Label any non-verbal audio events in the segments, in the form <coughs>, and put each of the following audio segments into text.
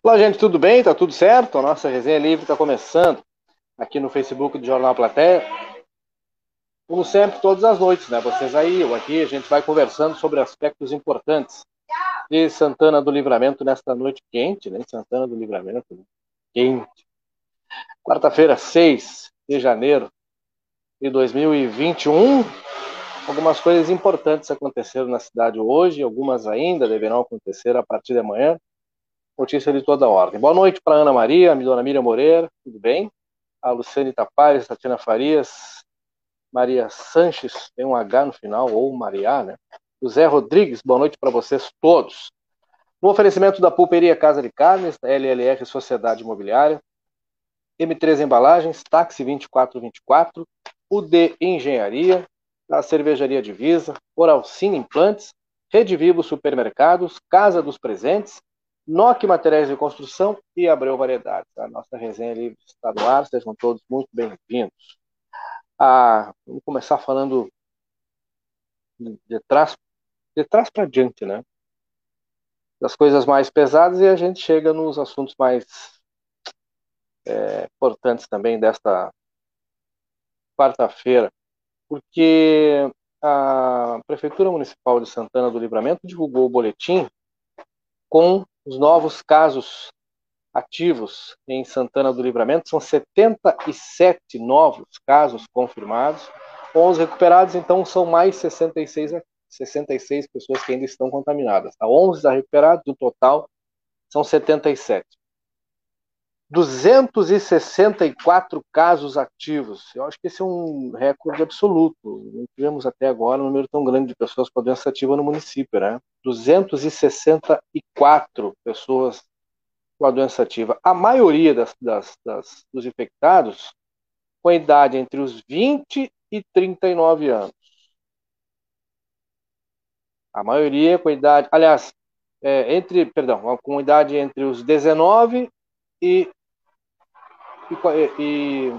Olá, gente, tudo bem? Tá tudo certo? A nossa resenha livre está começando aqui no Facebook do Jornal Platéia. Como sempre, todas as noites, né? Vocês aí, eu aqui, a gente vai conversando sobre aspectos importantes de Santana do Livramento nesta noite quente, né? Santana do Livramento, né? quente. Quarta-feira, 6 de janeiro de 2021. Algumas coisas importantes aconteceram na cidade hoje, algumas ainda deverão acontecer a partir de amanhã notícia de toda ordem. Boa noite para Ana Maria, a dona Miriam Moreira, tudo bem? A Luciane Tapares, Tatiana Farias, Maria Sanches, tem um H no final, ou Maria, né? José Rodrigues, boa noite para vocês todos. No oferecimento da Pulperia Casa de Carnes, da LLR Sociedade Imobiliária, M3 Embalagens, Táxi 2424, UD Engenharia, a Cervejaria Divisa, Oralcine Implantes, Rede Vivo Supermercados, Casa dos Presentes, NOC Materiais de Construção e Abreu Variedades. A nossa resenha livre está no ar, sejam todos muito bem-vindos. Ah, vamos começar falando de trás, de trás para diante, né? Das coisas mais pesadas e a gente chega nos assuntos mais é, importantes também desta quarta-feira, porque a Prefeitura Municipal de Santana do Livramento divulgou o boletim com os novos casos ativos em Santana do Livramento são 77 novos casos confirmados, 11 recuperados, então são mais 66, 66 pessoas que ainda estão contaminadas. Tá? 11 já recuperados, do total são 77. 264 casos ativos. Eu acho que esse é um recorde absoluto. Não tivemos até agora um número tão grande de pessoas com a doença ativa no município, né? 264 pessoas com a doença ativa. A maioria das, das, das, dos infectados com a idade entre os 20 e 39 anos. A maioria com idade, aliás, é, entre, perdão, com idade entre os 19 e e, e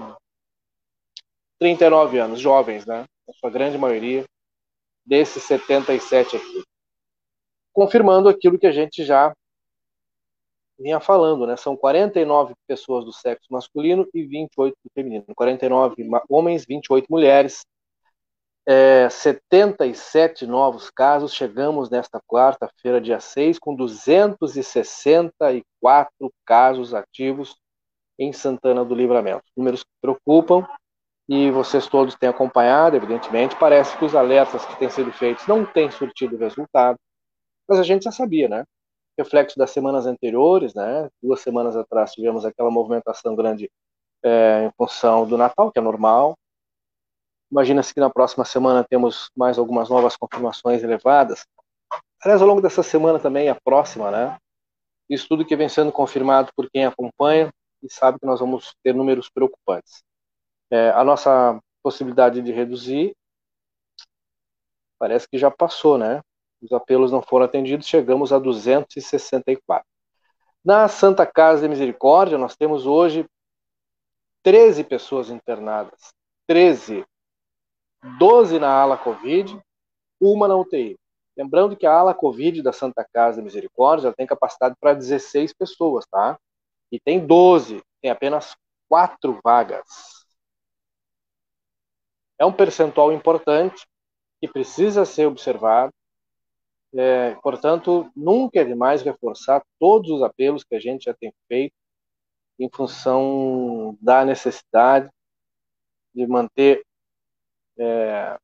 39 anos, jovens, né? A sua grande maioria desses 77 aqui. Confirmando aquilo que a gente já vinha falando, né? São 49 pessoas do sexo masculino e 28 do feminino. 49 homens, 28 mulheres. É, 77 novos casos. Chegamos nesta quarta-feira, dia 6, com 264 casos ativos em Santana do Livramento. Números que preocupam e vocês todos têm acompanhado, evidentemente. Parece que os alertas que têm sido feitos não têm surtido resultado, mas a gente já sabia, né? Reflexo das semanas anteriores, né? Duas semanas atrás tivemos aquela movimentação grande é, em função do Natal, que é normal. Imagina-se que na próxima semana temos mais algumas novas confirmações elevadas. Aliás, ao longo dessa semana também, a próxima, né? Isso tudo que vem sendo confirmado por quem acompanha, e sabe que nós vamos ter números preocupantes. É, a nossa possibilidade de reduzir parece que já passou, né? Os apelos não foram atendidos, chegamos a 264. Na Santa Casa de Misericórdia, nós temos hoje 13 pessoas internadas. 13. 12 na ala Covid, uma na UTI. Lembrando que a ala Covid da Santa Casa de Misericórdia tem capacidade para 16 pessoas, tá? E tem 12, tem apenas quatro vagas. É um percentual importante que precisa ser observado. É, portanto, nunca é demais reforçar todos os apelos que a gente já tem feito em função da necessidade de manter é,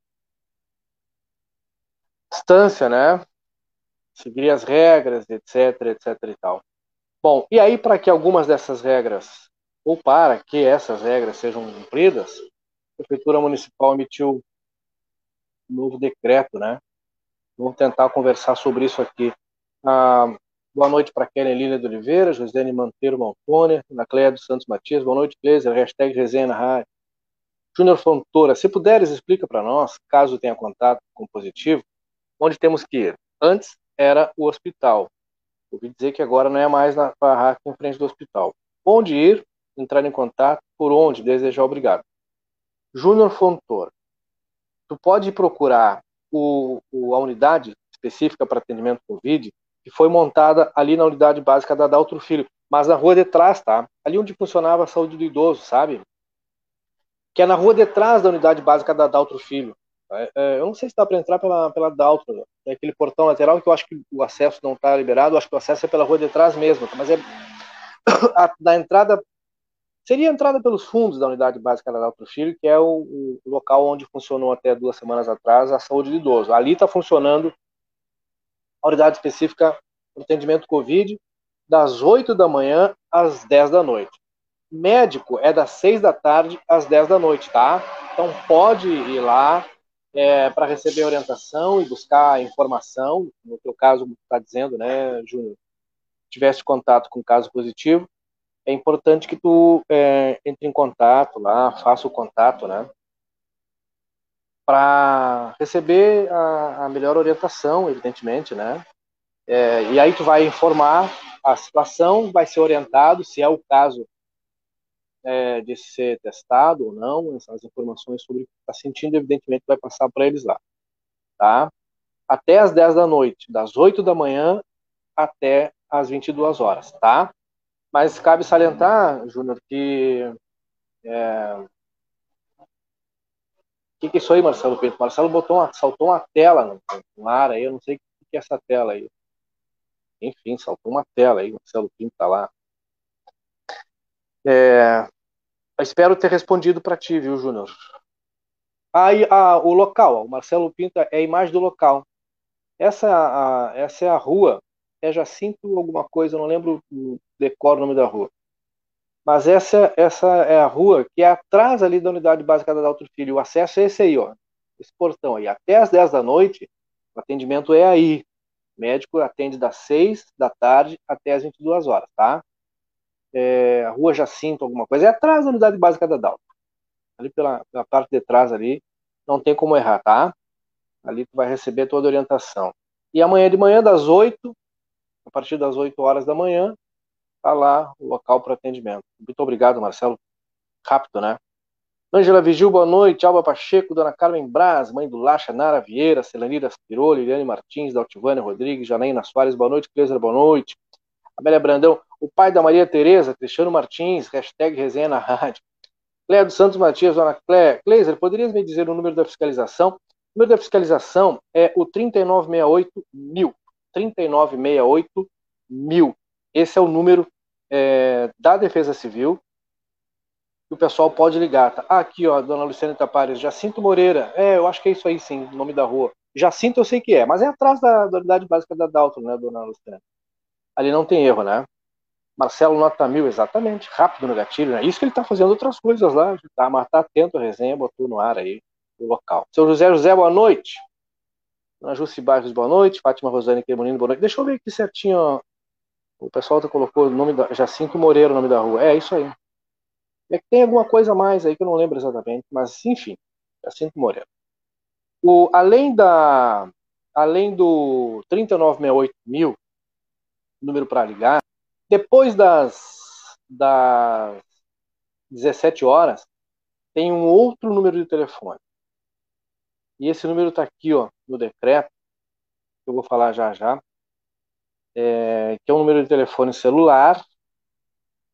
distância, né? Seguir as regras, etc, etc e tal. Bom, e aí para que algumas dessas regras, ou para que essas regras sejam cumpridas, a Prefeitura Municipal emitiu um novo decreto, né? Vamos tentar conversar sobre isso aqui. Ah, boa noite para Kellen Lília de Oliveira, Josiane Manteiro Maltônia, Ana Cléia dos Santos Matias, boa noite, Cleiser, hashtag resenha na rádio. Júnior Fontoura, se puderes, explica para nós, caso tenha contato com positivo, onde temos que ir. Antes era o hospital, Ouvi dizer que agora não é mais na barraca em frente do hospital. Onde ir, entrar em contato, por onde desejar, obrigado. Júnior Fontoura, tu pode procurar o, o, a unidade específica para atendimento Covid, que foi montada ali na unidade básica da Daltro Filho. mas na rua de trás, tá? Ali onde funcionava a saúde do idoso, sabe? Que é na rua de trás da unidade básica da Daltro Filho. É, é, eu não sei se dá para entrar pela, pela Daltro, né? aquele portão lateral que eu acho que o acesso não está liberado, eu acho que o acesso é pela rua de trás mesmo, mas é <coughs> a, na entrada seria a entrada pelos fundos da unidade básica da Daltro Filho, que é o, o, local onde funcionou até duas semanas atrás a saúde do idoso. Ali está funcionando a unidade específica para atendimento Covid, das 8 da manhã às 10 da noite. Médico é das 6 da tarde às 10 da noite, tá? Então pode ir lá é, para receber orientação e buscar informação. No teu caso, está dizendo, né, Júnior? Tivesse contato com caso positivo, é importante que tu é, entre em contato lá, faça o contato, né? Para receber a, a melhor orientação, evidentemente, né? É, e aí tu vai informar a situação, vai ser orientado se é o caso é, de ser testado ou não, essas informações sobre o que está sentindo, evidentemente vai passar para eles lá, tá? Até às 10 da noite, das 8 da manhã até às 22 horas, tá? Mas cabe salientar, Júnior, que é... o que, que é isso aí, Marcelo Pinto? Marcelo botou uma, saltou uma tela no ar aí, eu não sei o que é essa tela aí. Enfim, saltou uma tela aí, Marcelo Pinto tá lá. É, espero ter respondido para ti, viu, Júnior? Aí, ah, o local, o Marcelo Pinto é a imagem do local. Essa, a, essa é a rua, é Jacinto alguma coisa, não lembro o decor o nome da rua. Mas essa, essa é a rua que é atrás ali da unidade básica da Daltro Filho. O acesso é esse aí, ó. Esse portão aí. Até às 10 da noite, o atendimento é aí médico atende das 6 da tarde até as 22 horas, tá? É, Rua Jacinto, alguma coisa. É atrás da unidade básica da Dalto. Ali pela, pela parte de trás ali, não tem como errar, tá? Ali tu vai receber toda a orientação. E amanhã de manhã, das 8, a partir das 8 horas da manhã, tá lá o local para atendimento. Muito obrigado, Marcelo. Rápido, né? Ângela Vigil, boa noite. Alba Pacheco, Dona Carmen Braz, mãe do Lacha, Nara Vieira, Celanira Spiroli, Liliane Martins, Daltivânia Rodrigues, Janaína Soares, boa noite. Cleiser, boa noite. Amélia Brandão, o pai da Maria Tereza, Cristiano Martins, hashtag resenha na rádio. Cléia dos Santos Matias, Dona Cléia. Cleiser, poderias me dizer o número da fiscalização? O número da fiscalização é o 3968 mil. 3968 mil. Esse é o número é, da Defesa Civil que o pessoal pode ligar. Tá? Ah, aqui, ó, dona Luciana Tapares, Jacinto Moreira. É, eu acho que é isso aí sim, o nome da rua. Jacinto eu sei que é, mas é atrás da, da unidade básica da Dalton, né, dona Luciana? Ali não tem erro, né? Marcelo nota mil, exatamente, rápido no gatilho, né? Isso que ele tá fazendo outras coisas lá, tá? Mas tá atento a resenha, botou no ar aí o local. Seu José José, boa noite. Dona Jussi Barros, boa noite. Fátima Rosane Cremonino, boa noite. Deixa eu ver aqui certinho, ó. O pessoal tá colocou o nome da Jacinto Moreira, o nome da rua. É isso aí. É que tem alguma coisa mais aí que eu não lembro exatamente, mas enfim, Jacinto Moreira. O, além, da, além do 3968 mil, número para ligar, depois das, das 17 horas, tem um outro número de telefone. E esse número está aqui ó, no decreto, que eu vou falar já já, é, que é um número de telefone celular,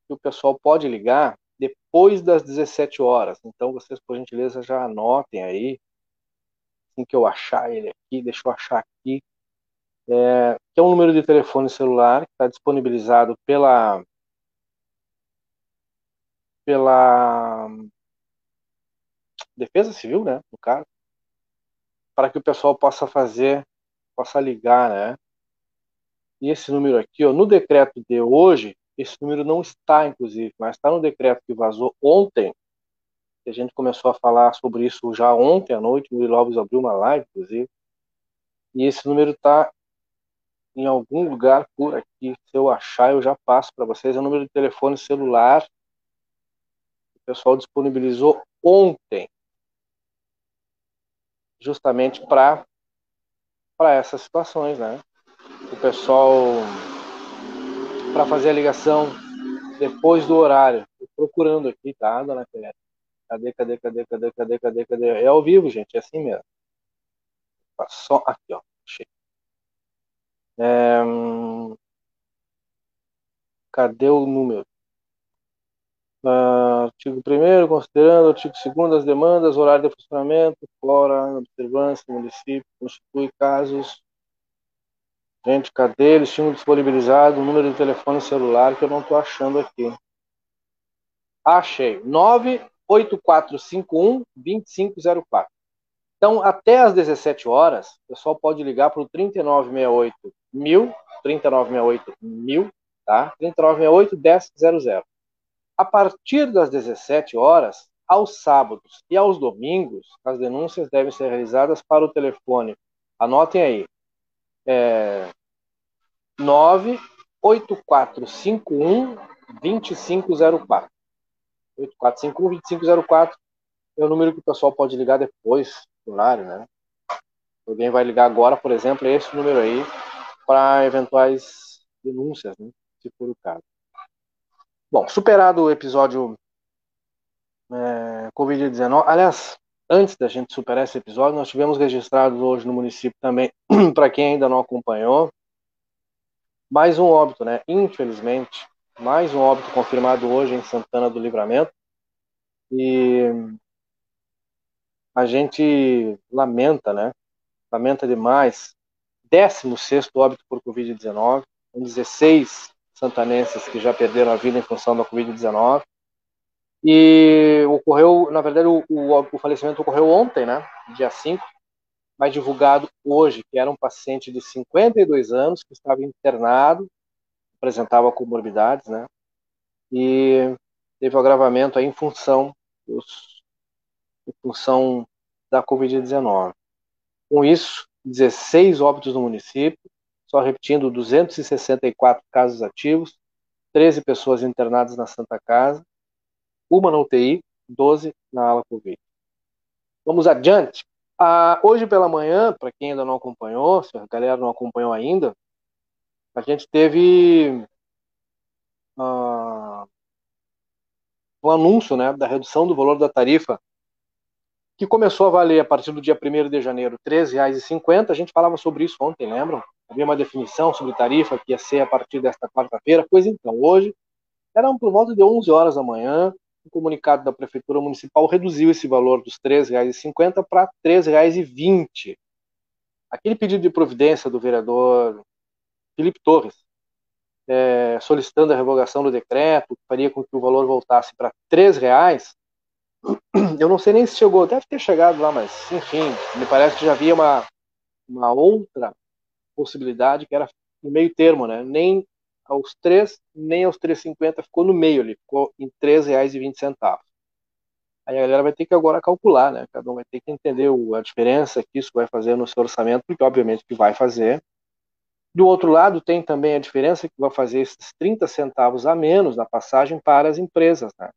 que o pessoal pode ligar depois das 17 horas. Então, vocês, por gentileza, já anotem aí. Assim que eu achar ele aqui, deixa eu achar aqui. É, que é um número de telefone celular que está disponibilizado pela pela Defesa Civil, né, no caso, para que o pessoal possa fazer, possa ligar, né? E esse número aqui, ó, no decreto de hoje, esse número não está, inclusive, mas está no decreto que vazou ontem. a gente começou a falar sobre isso já ontem à noite. O Luiz abriu uma live, inclusive. E esse número está em algum lugar por aqui. Se eu achar, eu já passo para vocês. É o número de telefone celular. O pessoal disponibilizou ontem, justamente para para essas situações, né? O pessoal para fazer a ligação depois do horário. Tô procurando aqui, tá, dona Cléia? Cadê, cadê, cadê, cadê, cadê, cadê, cadê? É ao vivo, gente, é assim mesmo. Só aqui, ó. É... Cadê o número? Uh, artigo 1 considerando artigo 2 as demandas, horário de funcionamento, fora, observância município, constitui casos. Gente, cadê? Eles tinham disponibilizado o número de telefone celular que eu não estou achando aqui. Achei. 98451 2504. Então, até às 17 horas, o pessoal pode ligar para o 3968 mil, 3968 mil, tá? 3968 1000. A partir das 17 horas, aos sábados e aos domingos, as denúncias devem ser realizadas para o telefone. Anotem aí. É, 98451 2504. 8451 2504 é o número que o pessoal pode ligar depois do horário, né? Alguém vai ligar agora, por exemplo, é esse número aí para eventuais denúncias, né? Se for o caso. Bom, superado o episódio é, Covid-19, aliás, antes da gente superar esse episódio, nós tivemos registrados hoje no município também, <clears throat> para quem ainda não acompanhou, mais um óbito, né? Infelizmente, mais um óbito confirmado hoje em Santana do Livramento. E a gente lamenta, né? Lamenta demais. 16 óbito por Covid-19, com 16 santanenses que já perderam a vida em função da Covid-19. E ocorreu, na verdade, o, o, o, falecimento ocorreu ontem, né? Dia 5, mas divulgado hoje, que era um paciente de 52 anos que estava internado, apresentava comorbidades, né? E teve o um agravamento aí em função dos, em função da Covid-19. Com isso, 16 óbitos no município, só repetindo, 264 casos ativos, 13 pessoas internadas na Santa Casa, uma na UTI, 12 na ala Covid. Vamos adiante. Ah, hoje pela manhã, para quem ainda não acompanhou, se a galera não acompanhou ainda, a gente teve ah, o anúncio né, da redução do valor da tarifa que começou a valer a partir do dia 1 de janeiro R$ 13,50. A gente falava sobre isso ontem, lembram? Havia uma definição sobre tarifa que ia ser a partir desta quarta-feira. Pois então, hoje, eram por volta de 11 horas da manhã, o comunicado da Prefeitura Municipal reduziu esse valor dos R$ 13,50 para R$ 13,20. Aquele pedido de providência do vereador Felipe Torres, é, solicitando a revogação do decreto, faria com que o valor voltasse para R$ reais, <clears throat> eu não sei nem se chegou, deve ter chegado lá, mas enfim, me parece que já havia uma, uma outra possibilidade que era no meio termo, né? Nem aos 3, nem aos 3,50 ficou no meio ali, ficou em R$ 3,20. Aí a galera vai ter que agora calcular, né? Cada um vai ter que entender a diferença que isso vai fazer no seu orçamento, porque obviamente que vai fazer. Do outro lado, tem também a diferença que vai fazer esses 30 centavos a menos na passagem para as empresas, né?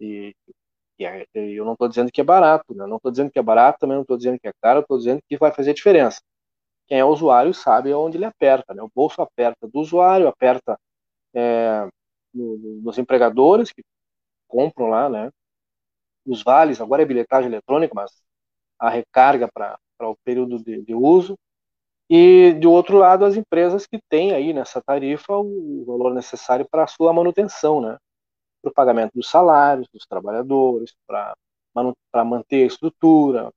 E, e eu não estou dizendo que é barato, né? não estou dizendo que é barato, também não estou dizendo que é caro, estou dizendo que vai fazer diferença. Quem é usuário sabe onde ele aperta, né? O bolso aperta do usuário, aperta é, no, nos empregadores que compram lá, né? Os vales, agora é bilhetagem eletrônica, mas a recarga para o período de, de uso. E, de outro lado, as empresas que têm aí nessa tarifa o valor necessário para a sua manutenção, né? Para o pagamento dos salários dos trabalhadores, para manter a estrutura,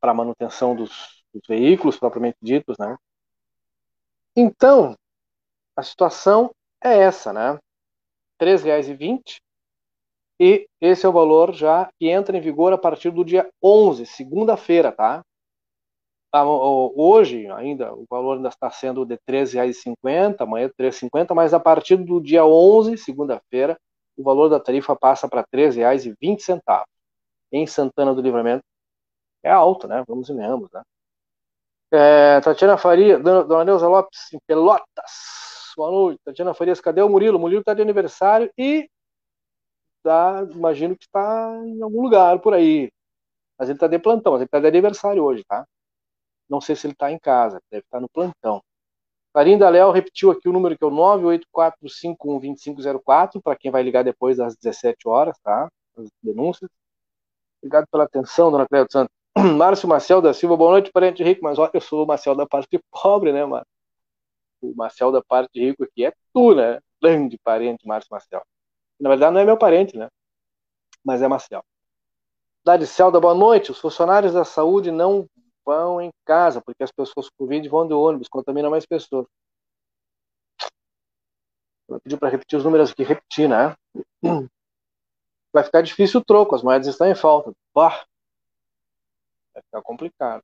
para a manutenção dos, dos, veículos propriamente ditos, né? Então, a situação é essa, né? R$ 3,20 e esse é o valor já que entra em vigor a partir do dia 11, segunda-feira, tá? Ah, hoje ainda o valor ainda está sendo de R$ 13,50, amanhã R$ 13,50, mas a partir do dia 11, segunda-feira, o valor da tarifa passa para R$ 13,20. Em Santana do Livramento é alto, né? Vamos e venhamos, né? É, Tatiana Faria, Dona Neuza Lopes, em Pelotas. Boa noite. Tatiana Farias, cadê o Murilo? O Murilo está de aniversário e tá, imagino que está em algum lugar por aí. Mas ele está de plantão, mas ele está de aniversário hoje, tá? Não sei se ele está em casa, deve estar tá no plantão. Clarinda Léo repetiu aqui o número que é o 984512504, para quem vai ligar depois das 17 horas, tá? As denúncias. Obrigado pela atenção, dona Cléo Santos. <clears throat> Márcio Marcel da Silva, boa noite, parente rico, mas olha, eu sou o Marcel da parte <laughs> pobre, né, Márcio? o Marcel da parte rico aqui é tu, né? Grande parente, Márcio Marcel. Na verdade, não é meu parente, né? Mas é Marcel. Celda, boa noite. Os funcionários da saúde não vão em casa, porque as pessoas com Covid vão de ônibus, contaminam mais pessoas. Eu pedi para repetir os números aqui, repetir, né? <clears throat> Vai ficar difícil o troco, as moedas estão em falta. Bah! Vai ficar complicado.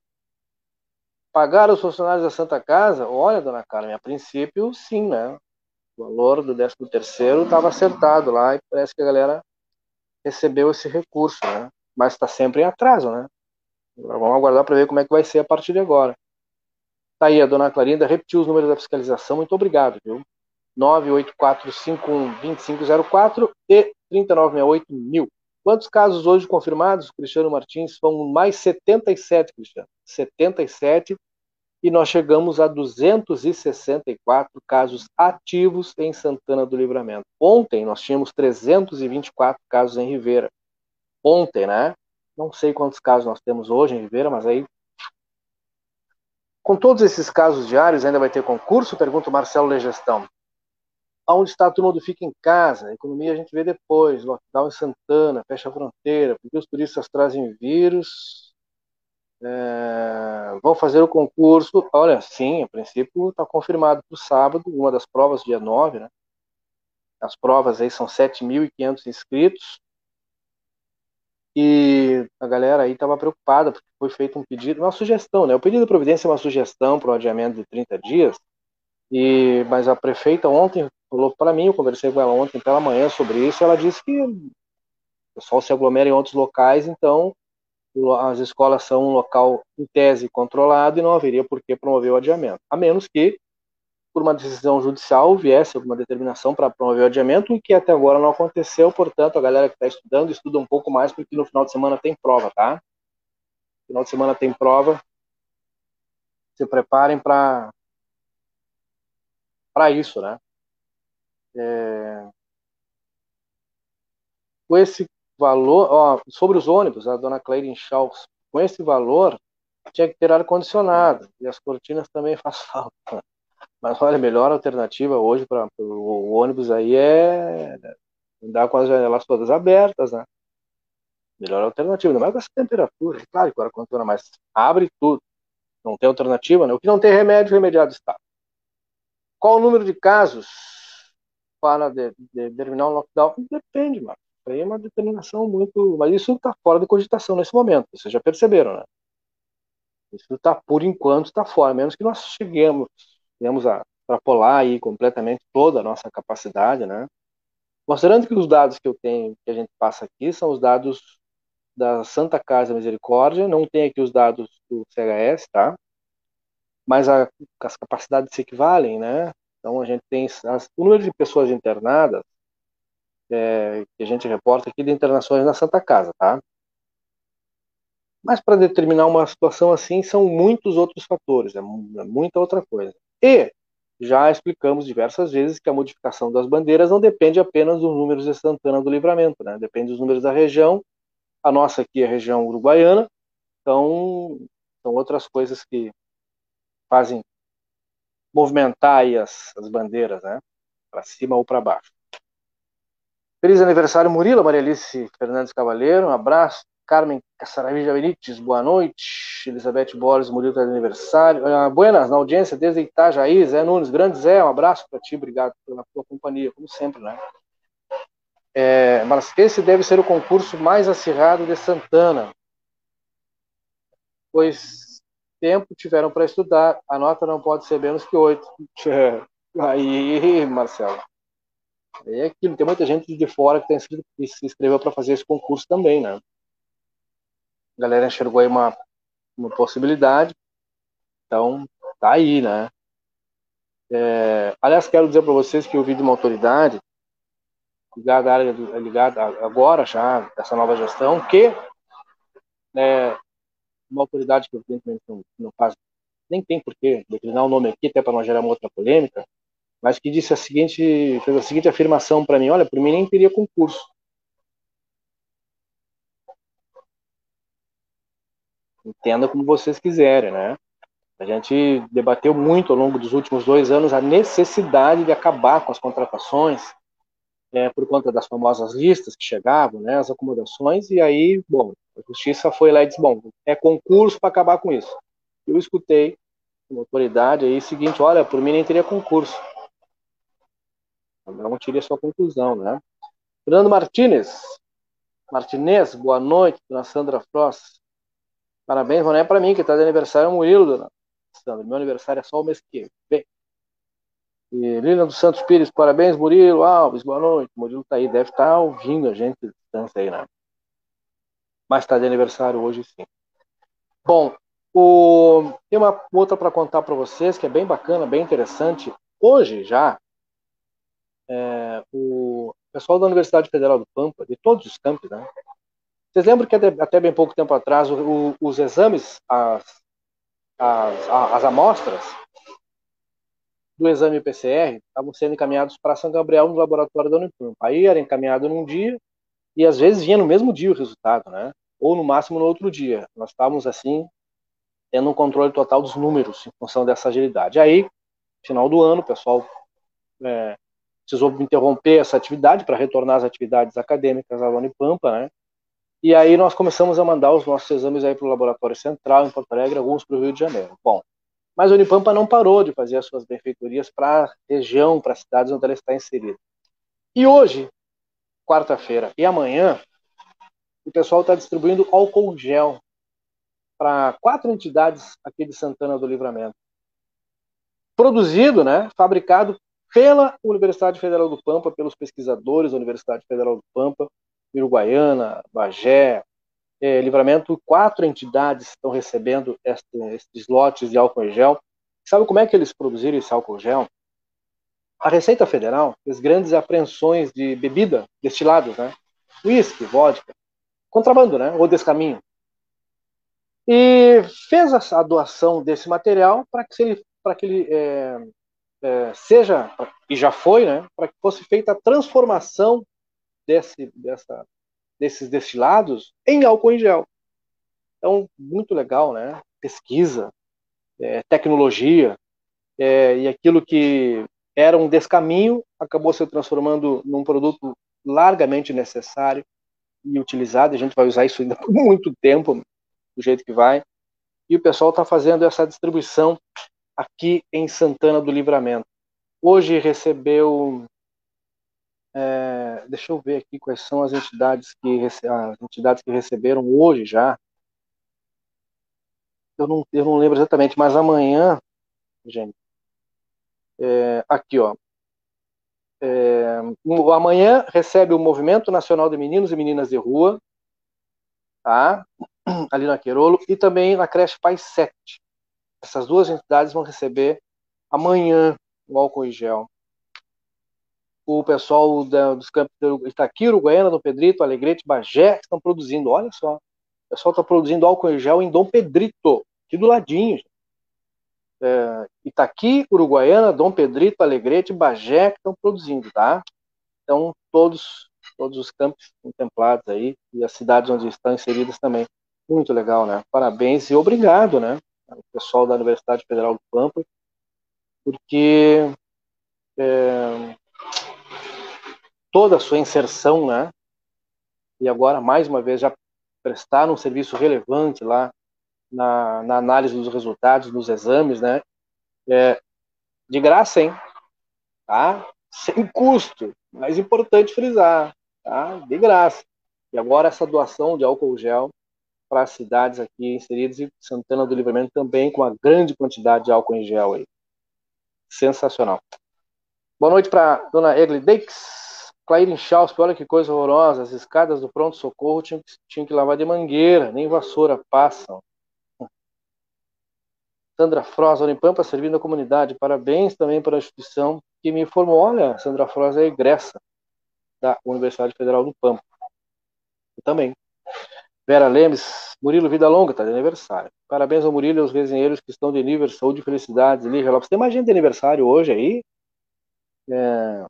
Pagar os funcionários da Santa Casa? Olha, dona Carmen, a princípio, sim, né? O valor do 13 terceiro estava acertado lá e parece que a galera recebeu esse recurso, né? Mas está sempre em atraso, né? Vamos aguardar para ver como é que vai ser a partir de agora. Tá aí, a dona Clarinda repetiu os números da fiscalização. Muito obrigado, viu? 984512504 e 3968 Quantos casos hoje confirmados, Cristiano Martins? São mais 77, Cristiano. 77. E nós chegamos a 264 casos ativos em Santana do Livramento. Ontem nós tínhamos 324 casos em Ribeira. Ontem, né? Não sei quantos casos nós temos hoje em Ribeira, mas aí. Com todos esses casos diários, ainda vai ter concurso? Pergunta o Marcelo Legestão. Aonde está a turma do Fica em Casa? A economia a gente vê depois. Lockdown em Santana, fecha a fronteira, porque os turistas trazem vírus. É, vão fazer o concurso. Olha, sim, a princípio está confirmado para o sábado, uma das provas, dia 9, né? As provas aí são 7.500 inscritos. E a galera aí estava preocupada, porque foi feito um pedido, uma sugestão, né? O pedido de providência é uma sugestão para o adiamento de 30 dias, e, mas a prefeita ontem falou para mim, eu conversei com ela ontem pela manhã sobre isso, ela disse que o pessoal se aglomera em outros locais, então as escolas são um local, em tese, controlado e não haveria por que promover o adiamento. A menos que, por uma decisão judicial, viesse alguma determinação para promover o adiamento, e que até agora não aconteceu, portanto, a galera que está estudando, estuda um pouco mais, porque no final de semana tem prova, tá? Final de semana tem prova. Se preparem para para isso, né? É... Com esse valor, ó, sobre os ônibus, a dona Cleide Schaus, com esse valor, tinha que ter ar-condicionado, e as cortinas também <laughs> faz falta. Mas olha, a melhor alternativa hoje para o ônibus aí é andar com as janelas todas abertas, né? Melhor alternativa, não é com essa temperatura. Claro que o ar-condicionado, mas abre tudo. Não tem alternativa, né? O que não tem remédio, remediado está. Qual o número de casos para de, de o lockdown? Depende, mano. Isso aí é uma determinação muito. Mas isso está fora de cogitação nesse momento. Vocês já perceberam, né? Isso está, por enquanto, está fora. Menos que nós cheguemos, temos a extrapolar aí completamente toda a nossa capacidade, né? Mostrando que os dados que eu tenho, que a gente passa aqui, são os dados da Santa Casa Misericórdia, não tem aqui os dados do CHS, tá? mas a, as capacidades se equivalem, né? Então a gente tem as, o número de pessoas internadas é, que a gente reporta aqui de internações na Santa Casa, tá? Mas para determinar uma situação assim são muitos outros fatores, é, é muita outra coisa. E já explicamos diversas vezes que a modificação das bandeiras não depende apenas dos números de Santana do Livramento, né? Depende dos números da região. A nossa aqui é a região uruguaiana, então são outras coisas que fazem movimentar as, as bandeiras, né? Para cima ou para baixo. Feliz aniversário, Murilo, Maria Alice Fernandes Cavaleiro, um abraço. Carmen Casaravija Benítez, boa noite. Elizabeth Borges, Murilo tá de aniversário. Uh, buenas, na audiência desde Itajaí, Zé Nunes, grande Zé, um abraço para ti, obrigado pela tua companhia, como sempre, né? É, mas esse deve ser o concurso mais acirrado de Santana, pois tempo tiveram para estudar, a nota não pode ser menos que 8. <laughs> Aí, Marcelo. É aquilo, tem muita gente de fora que, que se inscreveu para fazer esse concurso também, né? A galera enxergou aí uma, uma possibilidade. Então, tá aí, né? É, aliás, quero dizer para vocês que eu vi de uma autoridade ligada, área, ligada agora já, essa nova gestão, que é, uma autoridade que evidentemente não, não faz, nem tem por que declinar o nome aqui, até para não gerar uma outra polêmica, mas que disse a seguinte, fez a seguinte afirmação para mim, olha, por mim nem teria concurso. Entenda como vocês quiserem, né? A gente debateu muito ao longo dos últimos dois anos a necessidade de acabar com as contratações, é, por conta das famosas listas que chegavam, né, as acomodações, e aí, bom, a justiça foi lá e disse, bom, é concurso para acabar com isso. Eu escutei uma autoridade aí seguinte, olha, por mim nem teria concurso. Não tire a sua conclusão, né? Fernando Martinez, Martinez, boa noite, dona Sandra Frost. Parabéns, não é para mim, que está de aniversário é o Murilo, dona Sandra. Meu aniversário é só o mês que vem. E Lilian dos Santos Pires, parabéns, Murilo Alves, boa noite. Murilo está aí, deve estar tá ouvindo a gente distância aí, né? Mas está de aniversário hoje sim. Bom, o... tem uma outra para contar para vocês que é bem bacana, bem interessante. Hoje já, é, o pessoal da Universidade Federal do Pampa, de todos os campos, né? Vocês lembram que até bem pouco tempo atrás o, os exames, as, as, as amostras do exame PCR estavam sendo encaminhados para São Gabriel no laboratório da Unipampa. Aí era encaminhado num dia e às vezes vinha no mesmo dia o resultado, né? Ou no máximo no outro dia. Nós estávamos assim tendo um controle total dos números em função dessa agilidade. Aí, final do ano, o pessoal é, precisou interromper essa atividade para retornar às atividades acadêmicas da Unipampa, né? E aí nós começamos a mandar os nossos exames aí para o laboratório central em Porto Alegre, alguns para o Rio de Janeiro. Bom, mas a Unipampa não parou de fazer as suas benfeitorias para a região, para as cidades onde ela está inserida. E hoje, quarta-feira e amanhã, o pessoal está distribuindo álcool gel para quatro entidades aqui de Santana do Livramento. Produzido, né, fabricado pela Universidade Federal do Pampa, pelos pesquisadores da Universidade Federal do Pampa, Uruguaiana, Bagé, é, livramento, quatro entidades estão recebendo este, esses lotes de álcool em gel. Sabe como é que eles produziram esse álcool gel? A Receita Federal fez grandes apreensões de bebida destilados, né? Whisky, vodka, contrabando, né? Ou descaminho. E fez a doação desse material para que ele, para que ele é, é, seja, e já foi, né? Para que fosse feita a transformação desse, dessa, desses destilados em álcool em gel. Então, muito legal, né? Pesquisa, é, tecnologia, é, e aquilo que era um descaminho acabou se transformando num produto largamente necessário e utilizado. A gente vai usar isso ainda <laughs> por muito tempo, do jeito que vai. E o pessoal está fazendo essa distribuição aqui em Santana do Livramento. Hoje recebeu é, deixa eu ver aqui quais são as entidades que as entidades que receberam hoje já. Eu não, eu não lembro exatamente, mas amanhã, gente, é, aqui ó, é, amanhã recebe o Movimento Nacional de Meninos e Meninas de Rua, tá? Ali na Querolo e também na creche Pai 7. Essas duas entidades vão receber amanhã o álcool em gel o pessoal da, dos campos de Itaqui, Uruguaiana, Dom Pedrito, Alegrete, Bagé, que estão produzindo. Olha só, o pessoal está produzindo álcool em gel em Dom Pedrito, aqui do ladinho. É, Itaqui, Uruguaiana, Dom Pedrito, Alegrete, Bagé, que estão produzindo, tá? Então, todos, todos os campos contemplados aí e as cidades onde estão inseridas também. Muito legal, né? Parabéns e obrigado, né? Ao pessoal da Universidade Federal do Pampa, porque é, toda a sua inserção, né? E agora, mais uma vez, já prestaram um serviço relevante lá na, na análise dos resultados, nos exames, né? É, de graça, hein? Tá? Sem custo. Mais importante frisar, tá? De graça. E agora essa doação de álcool gel para as cidades aqui inseridas e Santana do Livramento também com uma grande quantidade de álcool em gel aí. Sensacional. Boa noite para dona Egli Deix. Claire Inchauspe, olha que coisa horrorosa. As escadas do pronto-socorro tinham, tinham, que lavar de mangueira, nem vassoura passam. Sandra Froz, Unipampa servindo a comunidade. Parabéns também para a instituição que me informou. Olha, Sandra Froz é egressa da Universidade Federal do Pampa. Eu também. Vera Lemes, Murilo Vida Longa, está de aniversário. Parabéns ao Murilo e aos resenheiros que estão de aniversário, saúde e felicidades. Lígia Lopes, tem mais gente de aniversário hoje aí? É,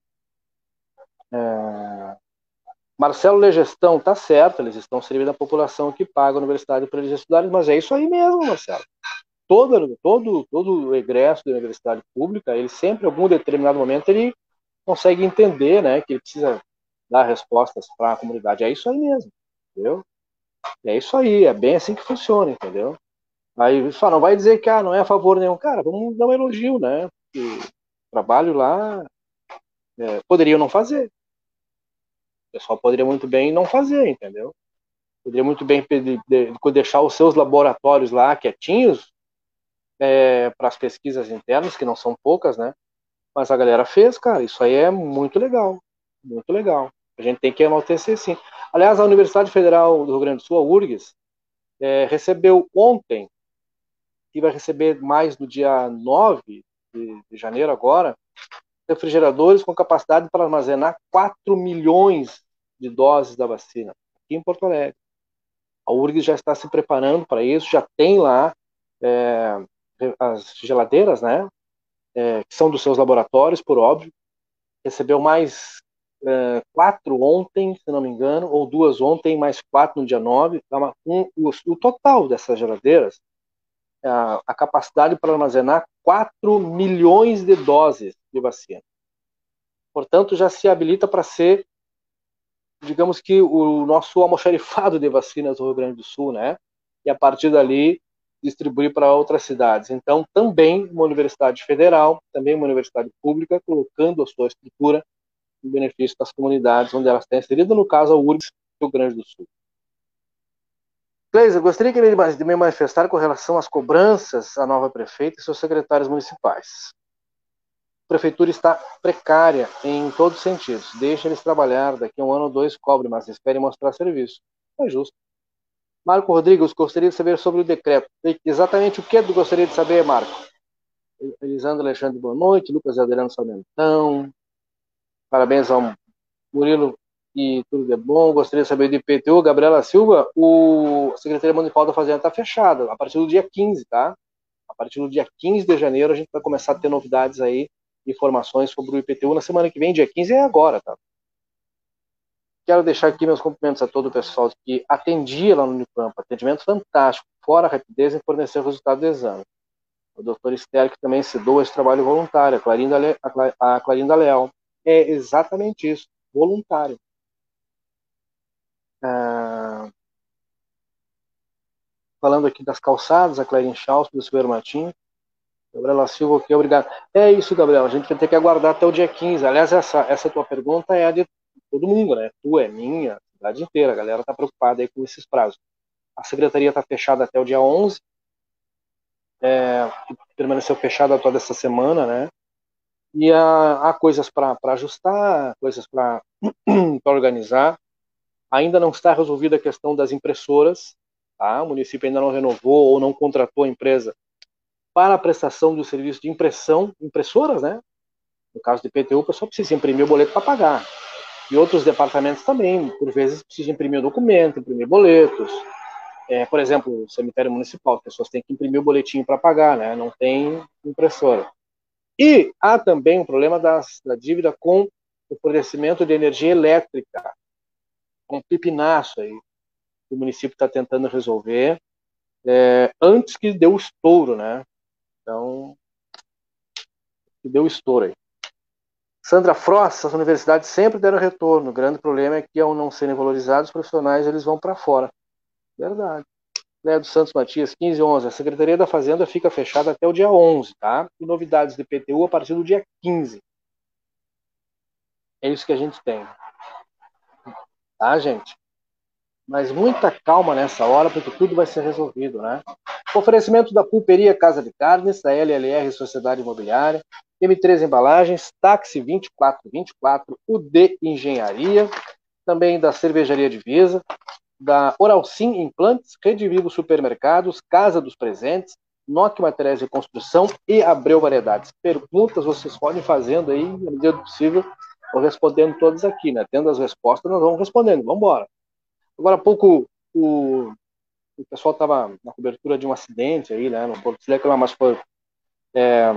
é... Marcelo Legestão, tá certo, eles estão servindo a população que paga a universidade para eles estudarem, mas é isso aí mesmo, Marcelo. todo, todo, todo o egresso da universidade pública, ele sempre, em algum determinado momento, ele consegue entender, né, que ele precisa dar respostas para a comunidade. É isso aí mesmo, entendeu? É isso aí, é bem assim que funciona, entendeu? Aí só não vai dizer que ah, não é a favor nenhum. Cara, vamos dar um elogio, né? o trabalho lá é, poderiam não fazer. O pessoal poderia muito bem não fazer, entendeu? Poderia muito bem de, de, de deixar os seus laboratórios lá quietinhos é, para as pesquisas internas, que não são poucas, né? Mas a galera fez, cara. Isso aí é muito legal. Muito legal. A gente tem que enaltecer sim. Aliás, a Universidade Federal do Rio Grande do Sul, a URGS, é, recebeu ontem, e vai receber mais no dia 9 de, de janeiro agora, refrigeradores com capacidade para armazenar 4 milhões de doses da vacina aqui em Porto Alegre. A URGS já está se preparando para isso, já tem lá é, as geladeiras, né, é, que são dos seus laboratórios, por óbvio. Recebeu mais é, quatro ontem, se não me engano, ou duas ontem, mais quatro no dia 9. Um, o, o total dessas geladeiras a, a capacidade para armazenar 4 milhões de doses de vacina. Portanto, já se habilita para ser, digamos que, o nosso almoxarifado de vacinas do Rio Grande do Sul, né? E a partir dali distribuir para outras cidades. Então, também uma universidade federal, também uma universidade pública, colocando a sua estrutura em benefício das comunidades onde elas estão inseridas, no caso, a URGS, Rio Grande do Sul. Cleiser, gostaria que ele me manifestar com relação às cobranças à nova prefeita e seus secretários municipais. A prefeitura está precária em todos os sentidos. Deixa eles trabalhar, daqui a um ano ou dois cobre, mas espere mostrar serviço. É justo. Marco Rodrigues, gostaria de saber sobre o decreto. Exatamente o que eu gostaria de saber, Marco? Elisandro Alexandre, boa noite. Lucas Adriano Salmentão. Parabéns ao Murilo e tudo de bom. Gostaria de saber do IPTU. Gabriela Silva, o a Secretaria Municipal da Fazenda está fechada a partir do dia 15, tá? A partir do dia 15 de janeiro a gente vai começar a ter novidades aí, informações sobre o IPTU. Na semana que vem, dia 15 é agora, tá? Quero deixar aqui meus cumprimentos a todo o pessoal que atendia lá no Unicamp. Atendimento fantástico, fora a rapidez em fornecer o resultado do exame. O doutor Esther, que também se doa esse trabalho voluntário, a Clarinda, a Clarinda Leal. É exatamente isso, voluntário. Ah, falando aqui das calçadas, a Clarin Chaus, do Silveiro Martins. Gabriela Silva, ok, obrigado. É isso, Gabriel, a gente vai ter que aguardar até o dia 15. Aliás, essa, essa tua pergunta é a de todo mundo, né? Tu é minha, a cidade inteira, a galera tá preocupada aí com esses prazos. A secretaria está fechada até o dia 11, é, permaneceu fechada toda essa semana, né? E há, há coisas para ajustar, coisas para <clears throat> organizar. Ainda não está resolvida a questão das impressoras, tá? o município ainda não renovou ou não contratou a empresa para a prestação do serviço de impressão, impressoras, né? No caso de PTU, o pessoal precisa imprimir o boleto para pagar. E outros departamentos também, por vezes, precisam imprimir o documento, imprimir boletos. É, por exemplo, o cemitério municipal, as pessoas têm que imprimir o boletim para pagar, né? Não tem impressora. E há também o problema das, da dívida com o fornecimento de energia elétrica um pipinaço aí que o município está tentando resolver é, antes que dê o estouro, né? Então, que deu estouro aí. Sandra Frost, as universidades sempre deram retorno. O grande problema é que, ao não serem valorizados, os profissionais eles vão para fora. Verdade. Léo dos Santos Matias, 15 e 11. A Secretaria da Fazenda fica fechada até o dia 11, tá? E novidades de PTU a partir do dia 15. É isso que a gente tem tá, gente? Mas muita calma nessa hora, porque tudo vai ser resolvido, né? Oferecimento da Pulperia Casa de Carnes, da LLR Sociedade Imobiliária, M3 Embalagens, Táxi 2424, UD Engenharia, também da Cervejaria Divisa, da Oral Sim Implantes, Rede Vivo Supermercados, Casa dos Presentes, Noc Materiais de Construção e Abreu Variedades. Perguntas vocês podem fazendo aí, na medida do possível, Vou respondendo todos aqui, né? Tendo as respostas, nós vamos respondendo. Vamos embora. Agora há pouco o, o pessoal estava na cobertura de um acidente aí, né? No Porto Seco, mas foi é,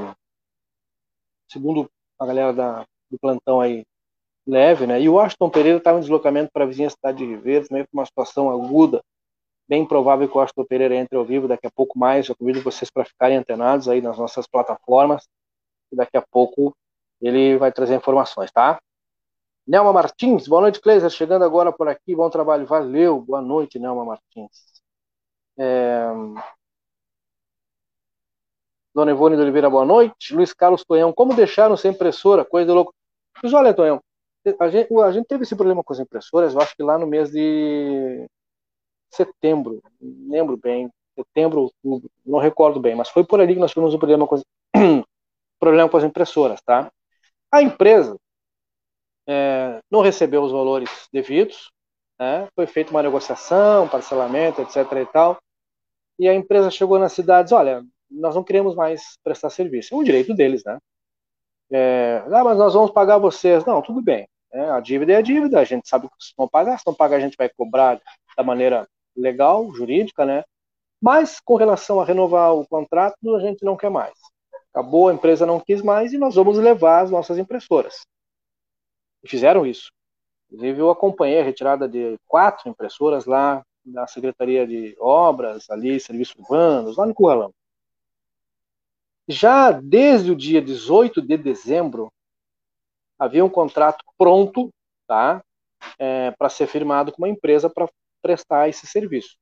segundo a galera da, do plantão aí leve, né? E o Washington Pereira estava em deslocamento para a vizinha cidade de Verde, também com uma situação aguda, bem provável que o Astor Pereira entre ao vivo daqui a pouco mais. Eu convido vocês para ficarem antenados aí nas nossas plataformas. E daqui a pouco ele vai trazer informações, tá? Nelma Martins, boa noite, Cleiser. Chegando agora por aqui, bom trabalho. Valeu, boa noite, Nelma Martins. É... Dona Ivone de Oliveira, boa noite. Luiz Carlos Tonhão, como deixaram sem impressora? Coisa de louco. Mas olha, Tonhão, a gente, a gente teve esse problema com as impressoras, eu acho que lá no mês de setembro, lembro bem, setembro, outubro, não recordo bem, mas foi por ali que nós tivemos um problema com as, <clears throat> problema com as impressoras, tá? A empresa é, não recebeu os valores devidos, né? foi feita uma negociação, parcelamento, etc. e tal, e a empresa chegou nas cidades, olha, nós não queremos mais prestar serviço, é um direito deles, né? É, ah, mas nós vamos pagar vocês. Não, tudo bem. É, a dívida é a dívida, a gente sabe que vocês vão pagar, se não pagar a gente vai cobrar da maneira legal, jurídica, né? Mas com relação a renovar o contrato, a gente não quer mais. Acabou, a empresa não quis mais e nós vamos levar as nossas impressoras. E fizeram isso. Inclusive, eu acompanhei a retirada de quatro impressoras lá da Secretaria de Obras, ali, Serviços Urbanos, lá no Curralão. Já desde o dia 18 de dezembro, havia um contrato pronto tá, é, para ser firmado com uma empresa para prestar esse serviço.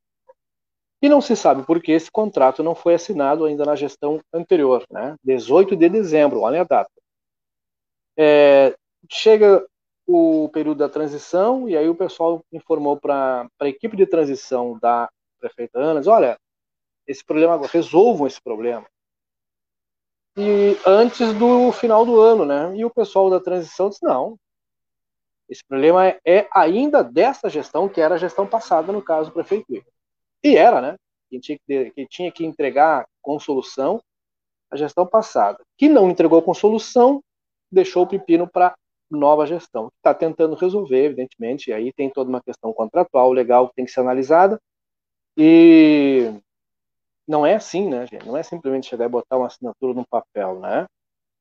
E não se sabe por que esse contrato não foi assinado ainda na gestão anterior, né? 18 de dezembro, olha a data. É, chega o período da transição e aí o pessoal informou para a equipe de transição da prefeita Ana, olha, esse problema, resolvam esse problema. E antes do final do ano, né? E o pessoal da transição disse, não, esse problema é, é ainda dessa gestão, que era a gestão passada, no caso do prefeito E era, né? Quem tinha que, quem tinha que entregar com solução a gestão passada. Que não entregou com solução, deixou o pepino para nova gestão. Está tentando resolver, evidentemente, e aí tem toda uma questão contratual, legal, que tem que ser analisada. E não é assim, né, gente? Não é simplesmente chegar e botar uma assinatura no papel, né?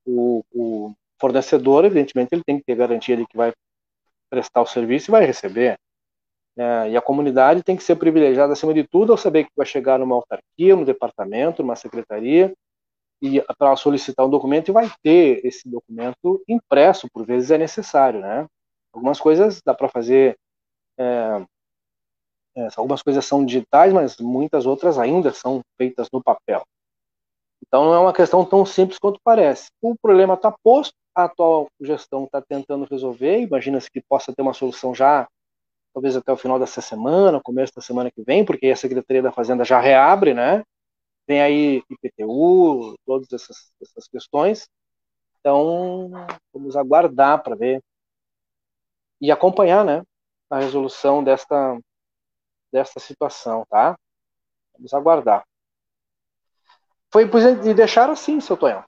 O, o fornecedor, evidentemente, ele tem que ter garantia de que vai prestar o serviço e vai receber. É, e a comunidade tem que ser privilegiada acima de tudo ao saber que vai chegar numa autarquia, no departamento, numa secretaria, e para solicitar um documento e vai ter esse documento impresso, por vezes é necessário, né? Algumas coisas dá para fazer, é, é, algumas coisas são digitais, mas muitas outras ainda são feitas no papel. Então não é uma questão tão simples quanto parece. O problema está posto, a atual gestão está tentando resolver, imagina-se que possa ter uma solução já, talvez até o final dessa semana, começo da semana que vem, porque a Secretaria da Fazenda já reabre, né? Tem aí IPTU, todas essas, essas questões. Então, vamos aguardar para ver e acompanhar, né, a resolução desta, desta situação, tá? Vamos aguardar. Foi e deixaram assim, seu Tonhão.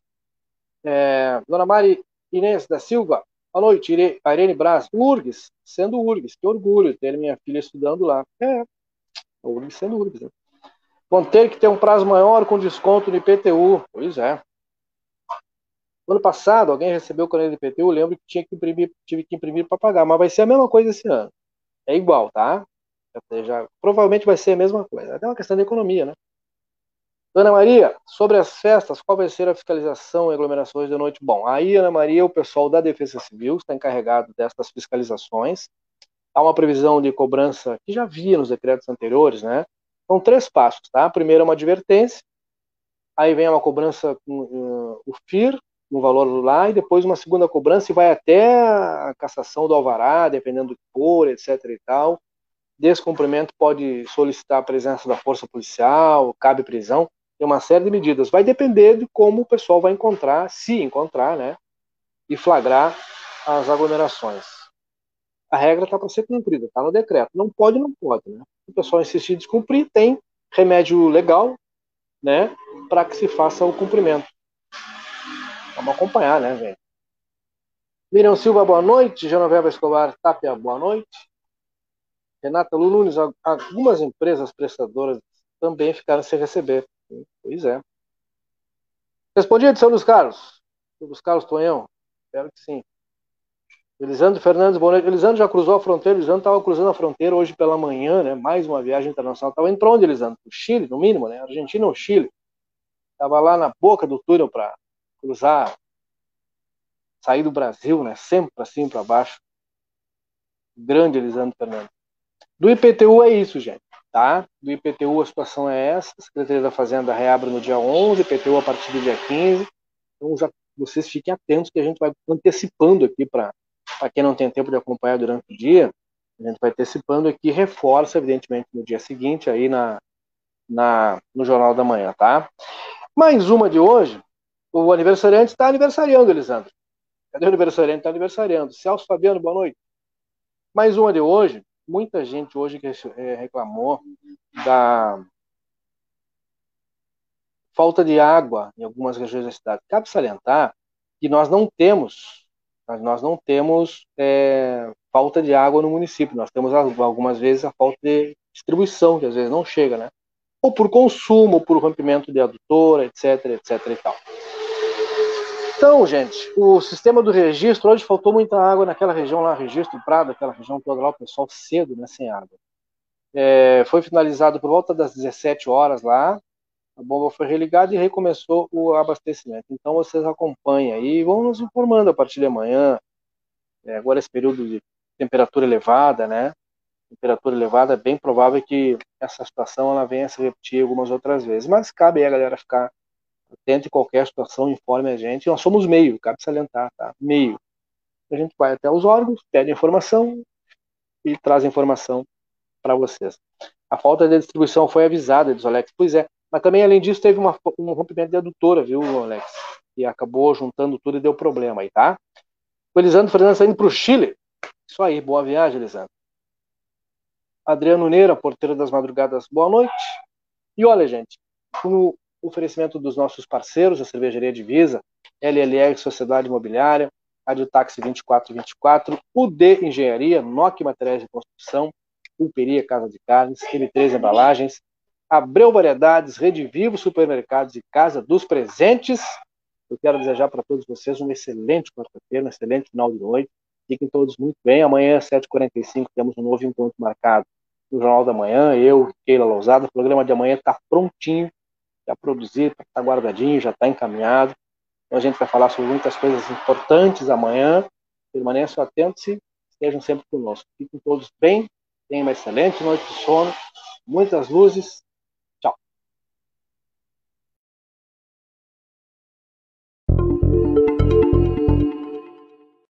É, Dona Mari Inês da Silva, boa noite. Irene Braz, URGS, sendo URGS, que orgulho ter minha filha estudando lá. É, URGS sendo URGS, né? Vão ter que ter um prazo maior com desconto no IPTU. Pois é. No ano passado, alguém recebeu o caneta de IPTU, lembro que tinha que imprimir, tive que imprimir para pagar, mas vai ser a mesma coisa esse ano. É igual, tá? Já, provavelmente vai ser a mesma coisa. É uma questão de economia, né? Ana Maria, sobre as festas, qual vai ser a fiscalização e aglomerações de noite? Bom, aí, Ana Maria, o pessoal da Defesa Civil está encarregado destas fiscalizações. Há uma previsão de cobrança que já havia nos decretos anteriores, né? São três passos, tá? Primeiro é uma advertência, aí vem uma cobrança com uh, o FIR, no valor lá, e depois uma segunda cobrança e vai até a cassação do alvará, dependendo do que for, etc e tal. Descumprimento pode solicitar a presença da força policial, cabe prisão, tem uma série de medidas. Vai depender de como o pessoal vai encontrar, se encontrar, né? E flagrar as aglomerações a regra está para ser cumprida, está no decreto. Não pode, não pode, né? O pessoal insistir em descumprir, tem remédio legal, né, para que se faça o cumprimento. Vamos acompanhar, né, velho? Miriam Silva, boa noite. Genoveva Escobar Tapia, boa noite. Renata Lu Nunes, algumas empresas prestadoras também ficaram sem receber. Pois é. Respondi a edição dos Carlos. Dos Carlos Tonhão? Espero que sim. Elisandro Fernandes, boa noite. Elisandro já cruzou a fronteira, Elisandro estava cruzando a fronteira hoje pela manhã, né? Mais uma viagem internacional. Estava para onde, Elisandro? O Chile, no mínimo, né? Argentina ou Chile. Estava lá na boca do túnel para cruzar, sair do Brasil, né? Sempre assim para baixo. Grande Elisandro Fernandes. Do IPTU é isso, gente, tá? Do IPTU a situação é essa. A Secretaria da Fazenda reabre no dia 11, IPTU a partir do dia 15. Então já vocês fiquem atentos que a gente vai antecipando aqui para quem não tem tempo de acompanhar durante o dia. A gente vai antecipando aqui, reforça, evidentemente, no dia seguinte, aí na, na, no Jornal da Manhã, tá? Mais uma de hoje, o aniversariante está aniversariando, Elisandro. Cadê o aniversariante? Está aniversariando. Celso Fabiano, boa noite. Mais uma de hoje, muita gente hoje que é, reclamou da falta de água em algumas regiões da cidade. Cabe salientar que nós não temos, nós não temos é, falta de água no município. Nós temos algumas vezes a falta de distribuição, que às vezes não chega, né? Ou por consumo, ou por rompimento de adutora, etc, etc e tal. Então, gente, o sistema do registro, hoje faltou muita água naquela região lá, registro Prado, aquela região toda lá, o pessoal cedo, né, sem água. É, foi finalizado por volta das 17 horas lá, a bomba foi religada e recomeçou o abastecimento. Então vocês acompanhem aí e vão nos informando a partir de amanhã. É, agora esse período de temperatura elevada, né? Temperatura elevada, é bem provável que essa situação ela venha a se repetir algumas outras vezes. Mas cabe aí a galera ficar atenta em qualquer situação, informe a gente. Nós somos meio, cabe salientar, tá? Meio. A gente vai até os órgãos, pede informação e traz informação para vocês. A falta de distribuição foi avisada, diz o Alex. Pois é, mas também, além disso, teve uma, um rompimento de adutora, viu, Alex? E acabou juntando tudo e deu problema aí, tá? O Elisandro Fernandes saindo para o Chile. Isso aí, boa viagem, Elisandro. Adriano Neira, porteiro das madrugadas, boa noite. E olha, gente, no oferecimento dos nossos parceiros, a Cervejaria Divisa, LLR Sociedade Imobiliária, Adiotaxi 2424, UD Engenharia, NOC Materiais de Construção, Pulperia Casa de Carnes, M3 Embalagens, Abreu Variedades, Rede Vivo Supermercados e Casa dos Presentes. Eu quero desejar para todos vocês um excelente quarta-feira, um excelente final de noite. Fiquem todos muito bem. Amanhã, às 7h45, temos um novo encontro marcado no Jornal da Manhã. Eu, Keila Lousada. O programa de amanhã está prontinho, já produzido, está guardadinho, já está encaminhado. Então a gente vai falar sobre muitas coisas importantes amanhã. Permaneçam atentos e estejam sempre conosco. Fiquem todos bem, tenham uma excelente noite de sono, muitas luzes